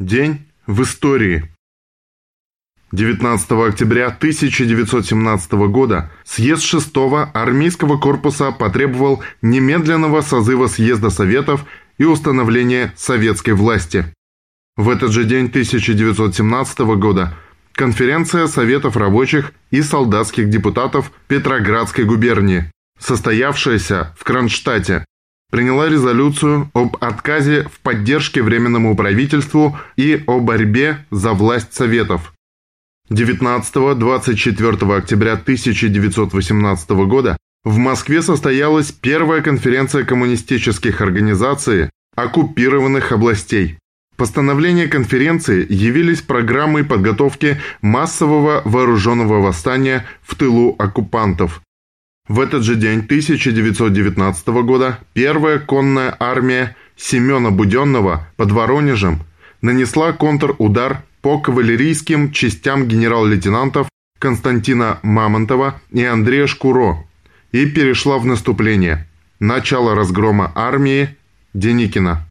День в истории. 19 октября 1917 года съезд 6 армейского корпуса потребовал немедленного созыва съезда Советов и установления советской власти. В этот же день 1917 года конференция Советов рабочих и солдатских депутатов Петроградской губернии, состоявшаяся в Кронштадте, приняла резолюцию об отказе в поддержке Временному правительству и о борьбе за власть Советов. 19-24 октября 1918 года в Москве состоялась первая конференция коммунистических организаций оккупированных областей. Постановления конференции явились программой подготовки массового вооруженного восстания в тылу оккупантов, в этот же день 1919 года первая конная армия Семена Буденного под Воронежем нанесла контрудар по кавалерийским частям генерал-лейтенантов Константина Мамонтова и Андрея Шкуро и перешла в наступление. Начало разгрома армии Деникина.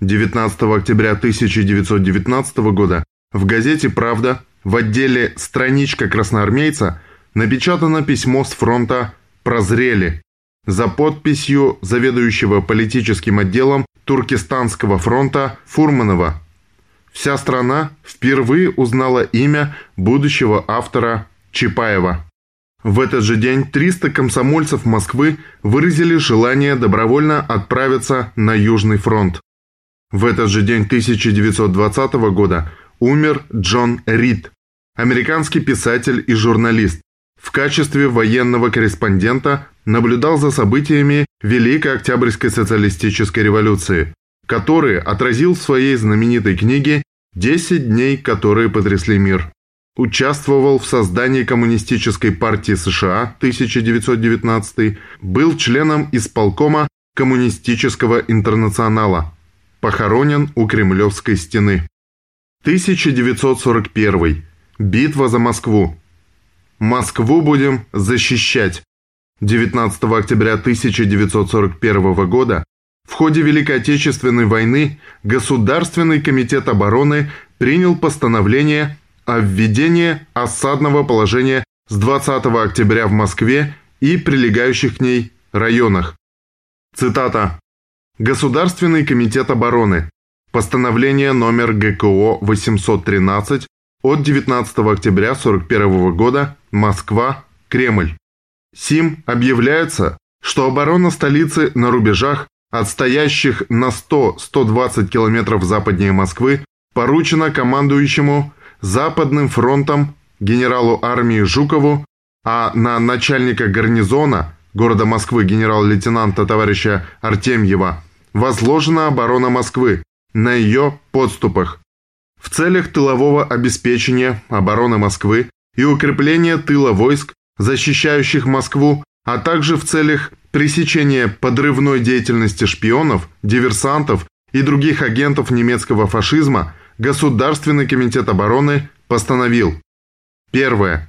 19 октября 1919 года в газете «Правда» в отделе «Страничка красноармейца» напечатано письмо с фронта «Прозрели» за подписью заведующего политическим отделом Туркестанского фронта Фурманова. Вся страна впервые узнала имя будущего автора Чапаева. В этот же день 300 комсомольцев Москвы выразили желание добровольно отправиться на Южный фронт. В этот же день 1920 года умер Джон Рид, американский писатель и журналист, в качестве военного корреспондента наблюдал за событиями Великой Октябрьской социалистической революции, которые отразил в своей знаменитой книге «10 дней, которые потрясли мир». Участвовал в создании Коммунистической партии США 1919, был членом исполкома Коммунистического интернационала, похоронен у Кремлевской стены. 1941. Битва за Москву. Москву будем защищать. 19 октября 1941 года в ходе Великой Отечественной войны Государственный комитет обороны принял постановление о введении осадного положения с 20 октября в Москве и прилегающих к ней районах. Цитата. Государственный комитет обороны. Постановление номер ГКО 813 от 19 октября 1941 года Москва, Кремль. Сим объявляется, что оборона столицы на рубежах, отстоящих на 100-120 километров западнее Москвы, поручена командующему Западным фронтом генералу армии Жукову, а на начальника гарнизона города Москвы генерал-лейтенанта товарища Артемьева возложена оборона Москвы на ее подступах, в целях тылового обеспечения обороны Москвы и укрепления тыла войск, защищающих Москву, а также в целях пресечения подрывной деятельности шпионов, диверсантов и других агентов немецкого фашизма Государственный комитет обороны постановил Первое.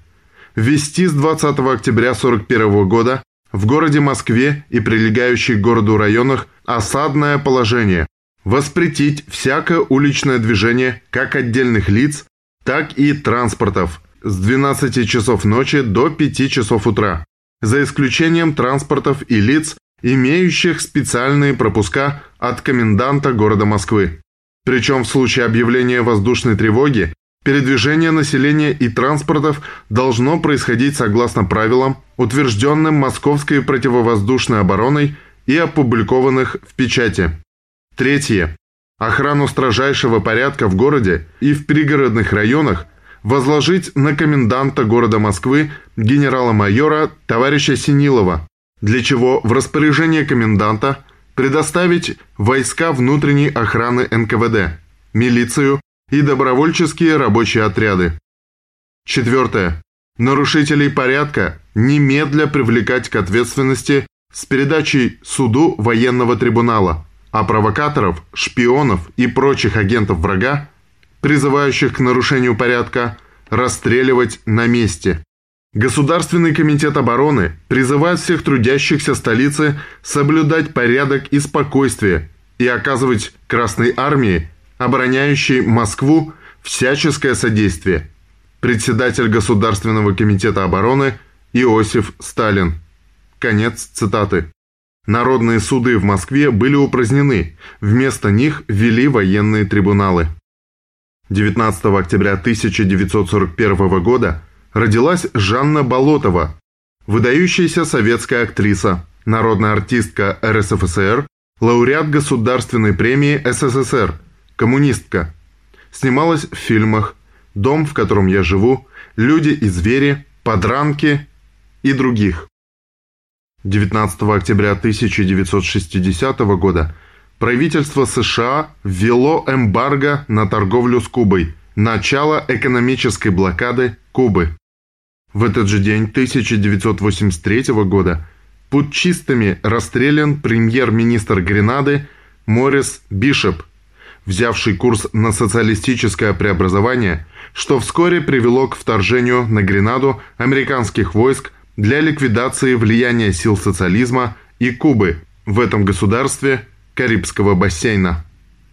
Ввести с 20 октября 1941 года в городе Москве и прилегающих к городу районах осадное положение, Воспретить всякое уличное движение как отдельных лиц, так и транспортов с 12 часов ночи до 5 часов утра, за исключением транспортов и лиц, имеющих специальные пропуска от коменданта города Москвы. Причем в случае объявления воздушной тревоги передвижение населения и транспортов должно происходить согласно правилам, утвержденным Московской противовоздушной обороной и опубликованных в печати. Третье. Охрану строжайшего порядка в городе и в пригородных районах возложить на коменданта города Москвы генерала-майора товарища Синилова, для чего в распоряжение коменданта предоставить войска внутренней охраны НКВД, милицию и добровольческие рабочие отряды. Четвертое. Нарушителей порядка немедля привлекать к ответственности с передачей суду военного трибунала – а провокаторов, шпионов и прочих агентов врага, призывающих к нарушению порядка, расстреливать на месте. Государственный комитет обороны призывает всех трудящихся столицы соблюдать порядок и спокойствие и оказывать Красной Армии обороняющий Москву, всяческое содействие. Председатель Государственного комитета обороны Иосиф Сталин. Конец цитаты. Народные суды в Москве были упразднены, вместо них ввели военные трибуналы. 19 октября 1941 года родилась Жанна Болотова, выдающаяся советская актриса, народная артистка РСФСР, лауреат Государственной премии СССР, коммунистка. Снималась в фильмах «Дом, в котором я живу», «Люди и звери», «Подранки» и других. 19 октября 1960 года правительство США ввело эмбарго на торговлю с Кубой, начало экономической блокады Кубы. В этот же день 1983 года путчистами расстрелян премьер-министр Гренады Морис Бишоп, взявший курс на социалистическое преобразование, что вскоре привело к вторжению на Гренаду американских войск для ликвидации влияния сил социализма и Кубы в этом государстве Карибского бассейна.